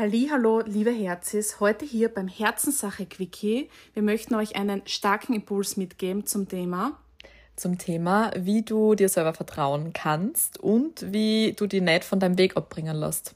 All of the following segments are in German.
Hallo, liebe Herzis, heute hier beim Herzenssache Quickie. Wir möchten euch einen starken Impuls mitgeben zum Thema Zum Thema, wie du dir selber vertrauen kannst und wie du die nicht von deinem Weg abbringen lässt.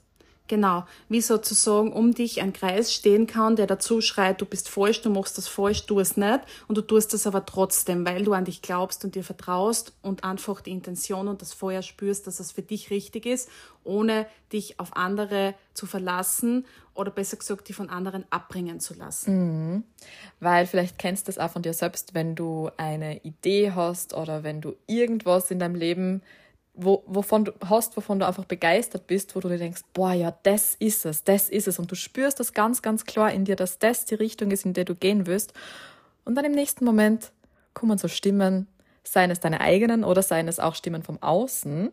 Genau, wie sozusagen um dich ein Kreis stehen kann, der dazu schreit, du bist falsch, du machst das falsch, tu es nicht. Und du tust es aber trotzdem, weil du an dich glaubst und dir vertraust und einfach die Intention und das Feuer spürst, dass es für dich richtig ist, ohne dich auf andere zu verlassen oder besser gesagt, die von anderen abbringen zu lassen. Weil vielleicht kennst du das auch von dir selbst, wenn du eine Idee hast oder wenn du irgendwas in deinem Leben wo, wovon du hast, wovon du einfach begeistert bist, wo du dir denkst, boah, ja, das ist es, das ist es. Und du spürst das ganz, ganz klar in dir, dass das die Richtung ist, in der du gehen wirst. Und dann im nächsten Moment kommen so Stimmen, seien es deine eigenen oder seien es auch Stimmen vom Außen,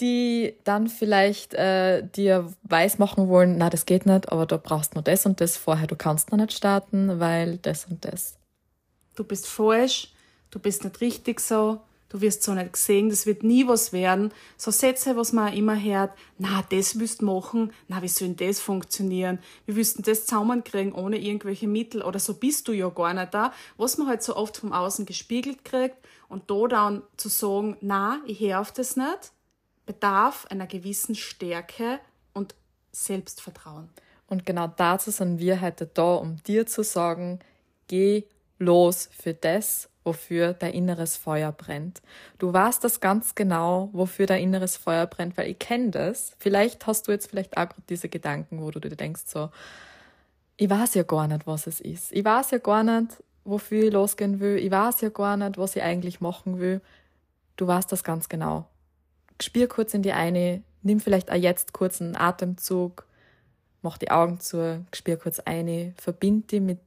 die dann vielleicht äh, dir weismachen wollen, na, das geht nicht, aber du brauchst nur das und das vorher, du kannst noch nicht starten, weil das und das. Du bist falsch, du bist nicht richtig so, du wirst so nicht gesehen, das wird nie was werden. So Sätze, was man auch immer hört, na, das müsst machen, na, wie soll denn das funktionieren? Wir wüssten das zusammenkriegen ohne irgendwelche Mittel oder so bist du ja gar nicht da. Was man halt so oft vom Außen gespiegelt kriegt und da dann zu sagen, na, ich höre auf das nicht, bedarf einer gewissen Stärke und Selbstvertrauen. Und genau dazu sind wir heute da, um dir zu sagen, geh los für das, wofür dein inneres Feuer brennt. Du weißt das ganz genau, wofür dein inneres Feuer brennt, weil ich kenne das. Vielleicht hast du jetzt vielleicht auch diese Gedanken, wo du dir denkst so, ich weiß ja gar nicht, was es ist. Ich weiß ja gar nicht, wofür ich losgehen will. Ich weiß ja gar nicht, was ich eigentlich machen will. Du weißt das ganz genau. Spür kurz in die eine, nimm vielleicht auch jetzt kurz einen Atemzug, mach die Augen zu, spür kurz eine, verbind dich mit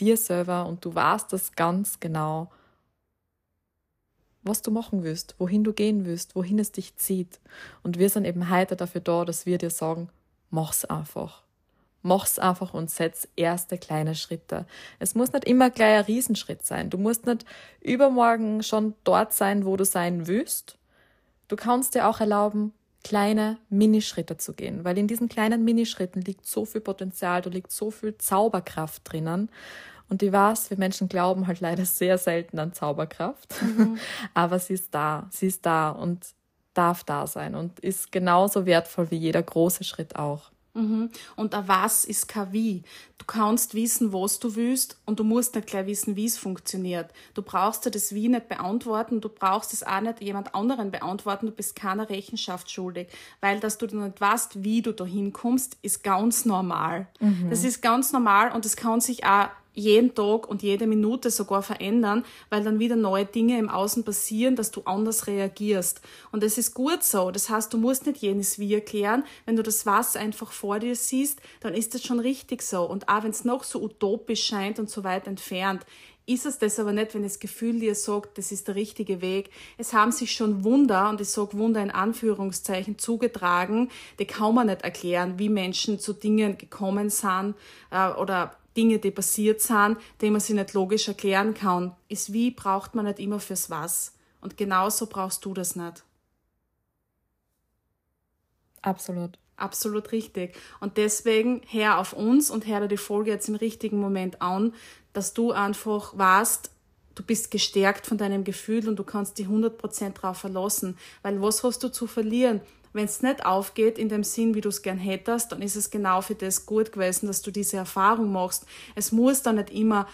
dir selber und du weißt das ganz genau, was du machen willst, wohin du gehen willst, wohin es dich zieht. Und wir sind eben heute dafür da, dass wir dir sagen, mach's einfach. Mach's einfach und setz erste kleine Schritte. Es muss nicht immer gleich ein Riesenschritt sein. Du musst nicht übermorgen schon dort sein, wo du sein willst. Du kannst dir auch erlauben, kleine Minischritte zu gehen, weil in diesen kleinen Minischritten liegt so viel Potenzial, da liegt so viel Zauberkraft drinnen. Und ich weiß, wir Menschen glauben halt leider sehr selten an Zauberkraft, aber sie ist da, sie ist da und darf da sein und ist genauso wertvoll wie jeder große Schritt auch. Und ein was ist kein wie. Du kannst wissen, was du willst und du musst nicht gleich wissen, wie es funktioniert. Du brauchst dir das Wie nicht beantworten, du brauchst es auch nicht jemand anderen beantworten, du bist keiner Rechenschaft schuldig. Weil, dass du nicht weißt, wie du da hinkommst, ist ganz normal. Das ist ganz normal und es kann sich auch jeden Tag und jede Minute sogar verändern, weil dann wieder neue Dinge im Außen passieren, dass du anders reagierst. Und es ist gut so. Das heißt, du musst nicht jenes Wie erklären. Wenn du das Was einfach vor dir siehst, dann ist das schon richtig so. Und auch wenn es noch so utopisch scheint und so weit entfernt, ist es das aber nicht, wenn das Gefühl dir sagt, das ist der richtige Weg. Es haben sich schon Wunder, und ich sage Wunder in Anführungszeichen, zugetragen, die kann man nicht erklären, wie Menschen zu Dingen gekommen sind äh, oder Dinge, die passiert sind, die man sich nicht logisch erklären kann. Ist wie braucht man nicht immer fürs Was. Und genauso brauchst du das nicht. Absolut. Absolut richtig. Und deswegen hör auf uns und dir die Folge jetzt im richtigen Moment an, dass du einfach weißt, du bist gestärkt von deinem Gefühl und du kannst dich 100% drauf verlassen. Weil was hast du zu verlieren? Wenn es nicht aufgeht in dem Sinn, wie du es gern hättest, dann ist es genau für das gut gewesen, dass du diese Erfahrung machst. Es muss dann nicht immer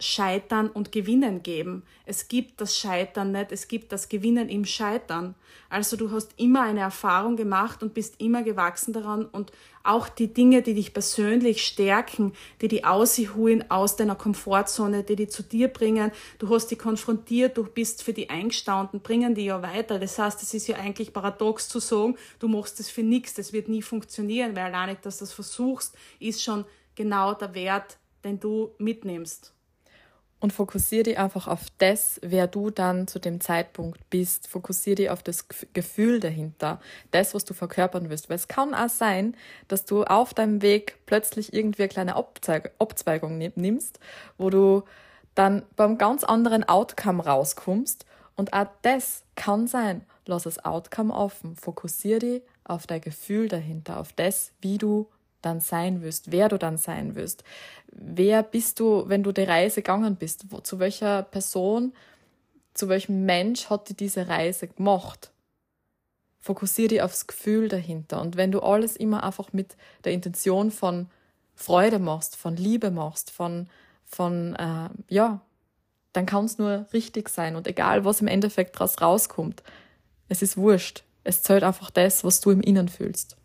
Scheitern und Gewinnen geben. Es gibt das Scheitern nicht, es gibt das Gewinnen im Scheitern. Also du hast immer eine Erfahrung gemacht und bist immer gewachsen daran und auch die Dinge, die dich persönlich stärken, die die ausholen aus deiner Komfortzone, die die zu dir bringen, du hast die konfrontiert, du bist für die eingestanden, bringen die ja weiter. Das heißt, es ist ja eigentlich paradox zu sagen, du machst das für nichts, das wird nie funktionieren, weil allein dass du das versuchst, ist schon genau der Wert, den du mitnimmst und fokussiere dich einfach auf das, wer du dann zu dem Zeitpunkt bist. Fokussiere dich auf das Gefühl dahinter, das, was du verkörpern willst. Weil es kann auch sein, dass du auf deinem Weg plötzlich irgendwie eine kleine Abzweigung nimmst, wo du dann beim ganz anderen Outcome rauskommst. Und auch das kann sein. Lass das Outcome offen. Fokussiere dich auf dein Gefühl dahinter, auf das, wie du dann sein wirst, wer du dann sein wirst. Wer bist du, wenn du die Reise gegangen bist? Wo, zu welcher Person, zu welchem Mensch hat dir diese Reise gemacht? Fokussiere dich aufs Gefühl dahinter. Und wenn du alles immer einfach mit der Intention von Freude machst, von Liebe machst, von, von äh, ja, dann kann es nur richtig sein. Und egal, was im Endeffekt daraus rauskommt, es ist wurscht. Es zählt einfach das, was du im Innen fühlst.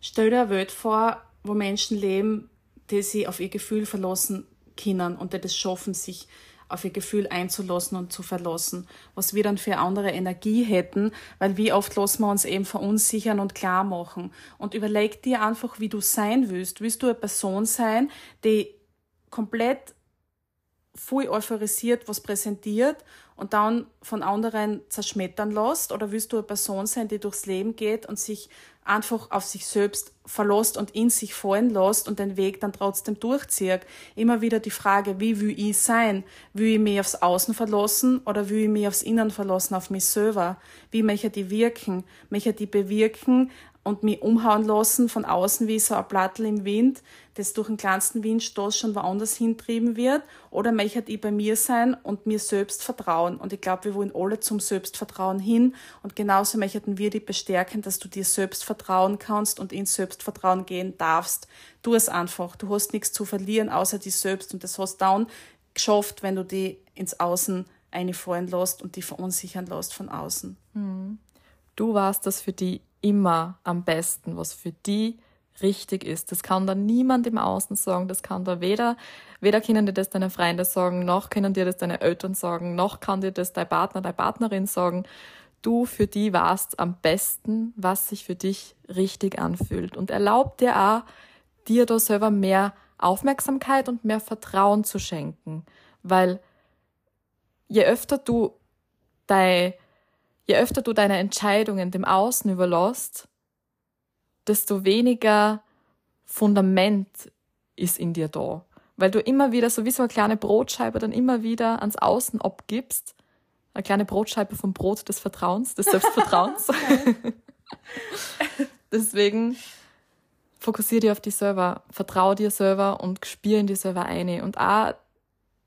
Stell dir eine Welt vor, wo Menschen leben, die sich auf ihr Gefühl verlassen können und die das schaffen, sich auf ihr Gefühl einzulassen und zu verlassen, was wir dann für andere Energie hätten, weil wie oft lassen wir uns eben verunsichern und klar machen. Und überleg dir einfach, wie du sein willst. Willst du eine Person sein, die komplett voll euphorisiert was präsentiert und dann von anderen zerschmettern lässt? Oder willst du eine Person sein, die durchs Leben geht und sich einfach auf sich selbst verlässt und in sich fallen lässt und den Weg dann trotzdem durchzieht. Immer wieder die Frage, wie will ich sein? Will ich mich aufs Außen verlassen oder will ich mich aufs Innen verlassen, auf mich selber? Wie möchte ich wirken? Möchte ich bewirken, und mich umhauen lassen von außen wie so ein Plattel im Wind, das durch den kleinsten Windstoß schon woanders hintrieben wird, oder möchte ich bei mir sein und mir selbst vertrauen. Und ich glaube, wir wollen alle zum Selbstvertrauen hin und genauso möchten wir dich bestärken, dass du dir selbst vertrauen kannst und ins Selbstvertrauen gehen darfst. Tu es einfach. Du hast nichts zu verlieren, außer dich selbst und das hast du dann geschafft, wenn du die ins Außen einfallen lässt und die verunsichern lässt von außen. Hm. Du warst das für die immer am besten, was für die richtig ist. Das kann da niemand im Außen sagen, das kann da weder, weder können dir das deine Freunde sagen, noch können dir das deine Eltern sagen, noch kann dir das dein Partner, deine Partnerin sagen. Du für die warst am besten, was sich für dich richtig anfühlt. Und erlaub dir auch, dir da selber mehr Aufmerksamkeit und mehr Vertrauen zu schenken. Weil je öfter du dein je öfter du deine Entscheidungen dem Außen überlässt, desto weniger Fundament ist in dir da. Weil du immer wieder, so wie so eine kleine Brotscheibe, dann immer wieder ans Außen abgibst. Eine kleine Brotscheibe vom Brot des Vertrauens, des Selbstvertrauens. Deswegen fokussiere dich auf dich selber, vertraue dir selber und spür in dir selber ein. Und auch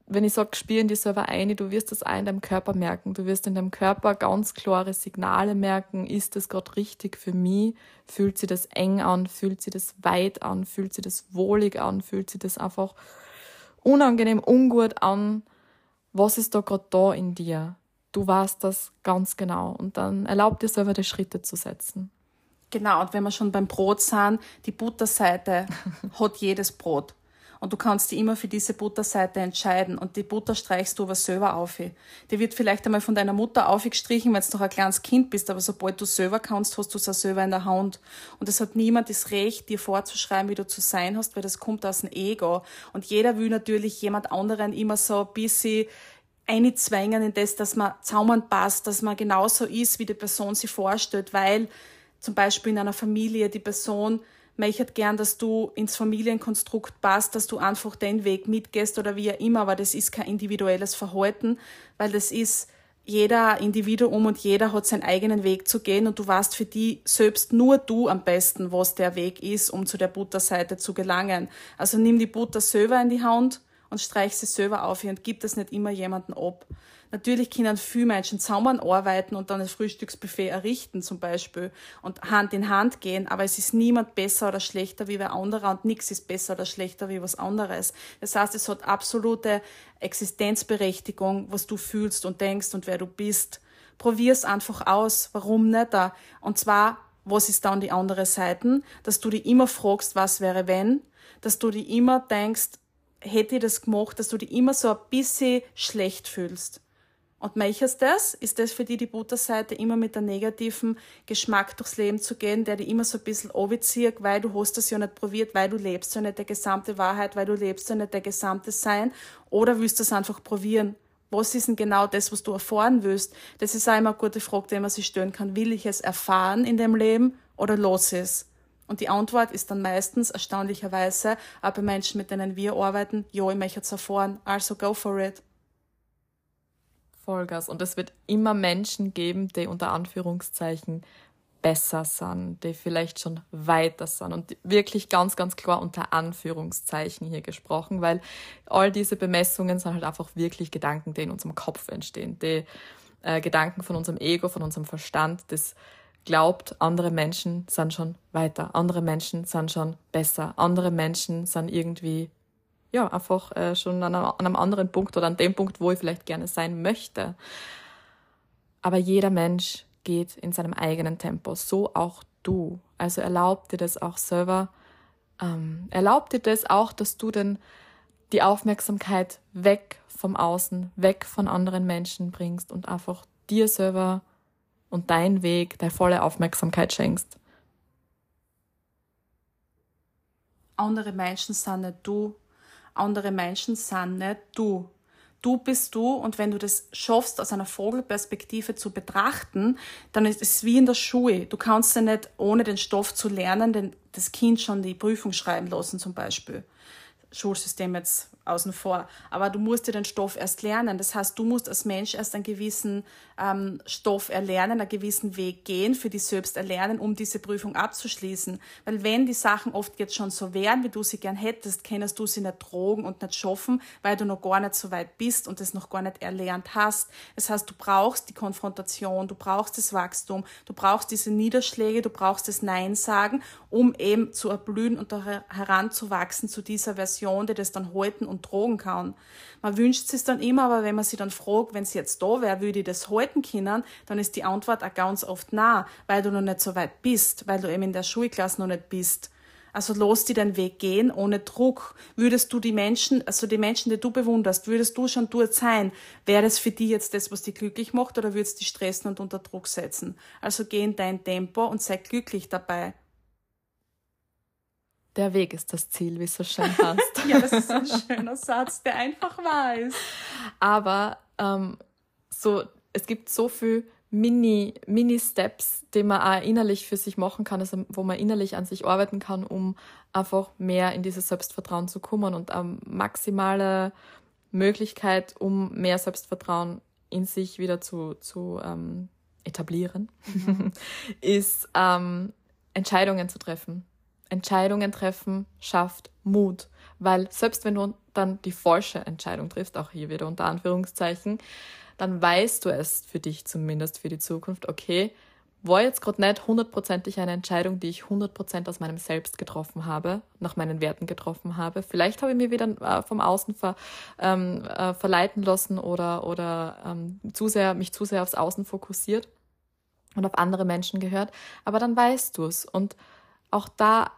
wenn ich sage, spielen die selber ein, du wirst das auch in deinem Körper merken. Du wirst in deinem Körper ganz klare Signale merken. Ist das gerade richtig für mich? Fühlt sich das eng an? Fühlt sich das weit an? Fühlt sich das wohlig an? Fühlt sich das einfach unangenehm, ungut an? Was ist da gerade da in dir? Du weißt das ganz genau. Und dann erlaub dir selber die Schritte zu setzen. Genau, und wenn wir schon beim Brot sind, die Butterseite hat jedes Brot und du kannst dich immer für diese Butterseite entscheiden und die Butter streichst du aber selber auf. Die wird vielleicht einmal von deiner Mutter aufgestrichen, wenn du noch ein kleines Kind bist, aber sobald du selber kannst, hast du es auch selber in der Hand. Und es hat niemand das Recht, dir vorzuschreiben, wie du zu sein hast, weil das kommt aus dem Ego. Und jeder will natürlich jemand anderen immer so ein bisschen einzwängen in das, dass man zusammenpasst, dass man genauso ist, wie die Person sich vorstellt, weil zum Beispiel in einer Familie die Person möchte gern, dass du ins Familienkonstrukt passt, dass du einfach den Weg mitgehst oder wie auch immer, aber das ist kein individuelles Verhalten, weil das ist jeder Individuum und jeder hat seinen eigenen Weg zu gehen und du weißt für die selbst nur du am besten, was der Weg ist, um zu der Butterseite zu gelangen. Also nimm die Butter selber in die Hand und streich sie selber auf und gib das nicht immer jemanden ab. Natürlich können viele Menschen zusammenarbeiten und dann ein Frühstücksbuffet errichten zum Beispiel und Hand in Hand gehen, aber es ist niemand besser oder schlechter wie wer anderer und nichts ist besser oder schlechter wie was anderes. Das heißt, es hat absolute Existenzberechtigung, was du fühlst und denkst und wer du bist. Probier's einfach aus. Warum nicht? Und zwar, was ist dann die andere Seite? Dass du dich immer fragst, was wäre wenn? Dass du dich immer denkst, hätte ich das gemacht, dass du dich immer so ein bisschen schlecht fühlst. Und möchtest das? Ist das für dich die Butterseite, immer mit einem negativen Geschmack durchs Leben zu gehen, der dich immer so ein bisschen overzieht, weil du hast das ja nicht probiert, weil du lebst ja nicht der gesamte Wahrheit, weil du lebst ja nicht der gesamte Sein? Oder willst du es einfach probieren? Was ist denn genau das, was du erfahren willst? Das ist auch immer eine gute Frage, die man sich stellen kann. Will ich es erfahren in dem Leben oder los es? Und die Antwort ist dann meistens erstaunlicherweise, bei Menschen, mit denen wir arbeiten, ja, ich möchte es erfahren, also go for it. Vollgas. Und es wird immer Menschen geben, die unter Anführungszeichen besser sind, die vielleicht schon weiter sind und wirklich ganz, ganz klar unter Anführungszeichen hier gesprochen, weil all diese Bemessungen sind halt einfach wirklich Gedanken, die in unserem Kopf entstehen, die äh, Gedanken von unserem Ego, von unserem Verstand, das glaubt, andere Menschen sind schon weiter, andere Menschen sind schon besser, andere Menschen sind irgendwie ja, einfach äh, schon an, an einem anderen Punkt oder an dem Punkt, wo ich vielleicht gerne sein möchte. Aber jeder Mensch geht in seinem eigenen Tempo, so auch du. Also erlaub dir das auch selber, ähm, erlaub dir das auch, dass du denn die Aufmerksamkeit weg vom Außen, weg von anderen Menschen bringst und einfach dir selber und dein Weg, deine volle Aufmerksamkeit schenkst. Andere Menschen sind nicht du, andere Menschen sind nicht du. Du bist du und wenn du das schaffst, aus einer Vogelperspektive zu betrachten, dann ist es wie in der Schule. Du kannst ja nicht, ohne den Stoff zu lernen, den, das Kind schon die Prüfung schreiben lassen zum Beispiel. Schulsystem jetzt außen vor. Aber du musst dir den Stoff erst lernen. Das heißt, du musst als Mensch erst einen gewissen ähm, Stoff erlernen, einen gewissen Weg gehen, für dich selbst erlernen, um diese Prüfung abzuschließen. Weil wenn die Sachen oft jetzt schon so wären, wie du sie gern hättest, kannst du sie nicht drogen und nicht schaffen, weil du noch gar nicht so weit bist und das noch gar nicht erlernt hast. Das heißt, du brauchst die Konfrontation, du brauchst das Wachstum, du brauchst diese Niederschläge, du brauchst das Nein sagen, um eben zu erblühen und heranzuwachsen zu dieser Version, die das dann halten und tragen kann. Man wünscht es dann immer, aber wenn man sich dann fragt, wenn es jetzt da wäre, würde ich das halten können, dann ist die Antwort auch ganz oft nah, weil du noch nicht so weit bist, weil du eben in der Schulklasse noch nicht bist. Also los die den Weg gehen ohne Druck. Würdest du die Menschen, also die Menschen, die du bewunderst, würdest du schon dort sein? Wäre das für die jetzt das, was dich glücklich macht, oder würdest du dich stressen und unter Druck setzen? Also geh in dein Tempo und sei glücklich dabei. Der Weg ist das Ziel, wie es so schön heißt. ja, das ist ein schöner Satz, der einfach wahr ist. Aber ähm, so, es gibt so viel Mini, Mini-Steps, die man auch innerlich für sich machen kann, also wo man innerlich an sich arbeiten kann, um einfach mehr in dieses Selbstvertrauen zu kommen und eine maximale Möglichkeit, um mehr Selbstvertrauen in sich wieder zu, zu ähm, etablieren, mhm. ist ähm, Entscheidungen zu treffen. Entscheidungen treffen schafft Mut, weil selbst wenn du dann die falsche Entscheidung triffst, auch hier wieder unter Anführungszeichen, dann weißt du es für dich zumindest für die Zukunft, okay, war jetzt gerade nicht hundertprozentig eine Entscheidung, die ich hundertprozentig aus meinem Selbst getroffen habe, nach meinen Werten getroffen habe. Vielleicht habe ich mir wieder äh, vom Außen ver, ähm, äh, verleiten lassen oder, oder ähm, zu sehr, mich zu sehr aufs Außen fokussiert und auf andere Menschen gehört. Aber dann weißt du es. Und auch da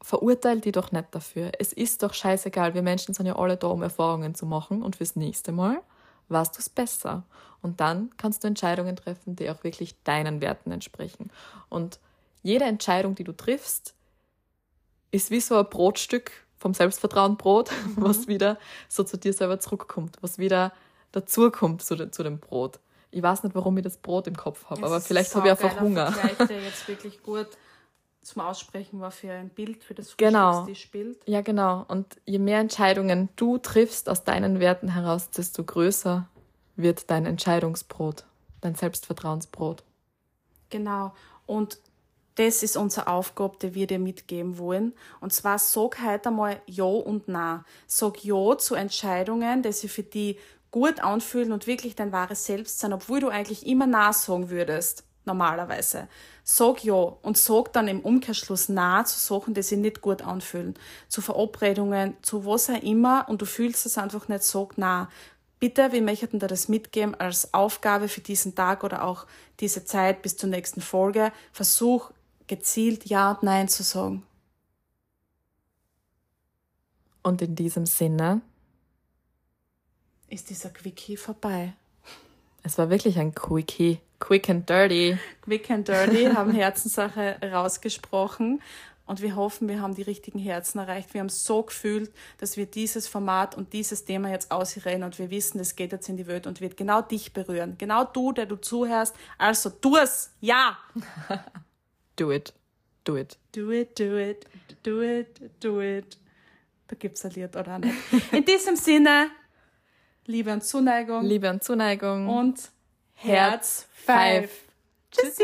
verurteil die doch nicht dafür. Es ist doch scheißegal. Wir Menschen sind ja alle da, um Erfahrungen zu machen und fürs nächste Mal warst du es besser. Und dann kannst du Entscheidungen treffen, die auch wirklich deinen Werten entsprechen. Und jede Entscheidung, die du triffst, ist wie so ein Brotstück vom Selbstvertrauen Brot, mhm. was wieder so zu dir selber zurückkommt, was wieder dazukommt zu, zu dem Brot. Ich weiß nicht, warum ich das Brot im Kopf habe, aber vielleicht habe ich einfach Hunger. Vergleich, der jetzt wirklich gut zum Aussprechen war für ein Bild, für das genau. Bild. Ja, genau. Und je mehr Entscheidungen du triffst aus deinen Werten heraus, desto größer wird dein Entscheidungsbrot, dein Selbstvertrauensbrot. Genau. Und das ist unsere Aufgabe, die wir dir mitgeben wollen. Und zwar sag heute einmal Ja und Na. Sag Ja zu Entscheidungen, die sich für dich gut anfühlen und wirklich dein wahres Selbst sein, obwohl du eigentlich immer nah sagen würdest, normalerweise. Sag ja und sag dann im Umkehrschluss nah zu Sachen, die sich nicht gut anfühlen. Zu Verabredungen, zu was auch immer und du fühlst es einfach nicht, sag nah. Bitte, wir möchten dir das mitgeben als Aufgabe für diesen Tag oder auch diese Zeit bis zur nächsten Folge. Versuch gezielt Ja und Nein zu sagen. Und in diesem Sinne ist dieser Quickie vorbei. Es war wirklich ein Quickie. Quick and dirty. Quick and dirty haben Herzenssache rausgesprochen. Und wir hoffen, wir haben die richtigen Herzen erreicht. Wir haben so gefühlt, dass wir dieses Format und dieses Thema jetzt ausrennen und wir wissen, es geht jetzt in die Welt und wird genau dich berühren. Genau du, der du zuhörst. Also tu es! Ja! do it. Do it. Do it, do it, do it, do it. Da gibt's ein Lied, oder nicht? In diesem Sinne, Liebe und Zuneigung. Liebe und Zuneigung. Und Herz 5. Tschüssi.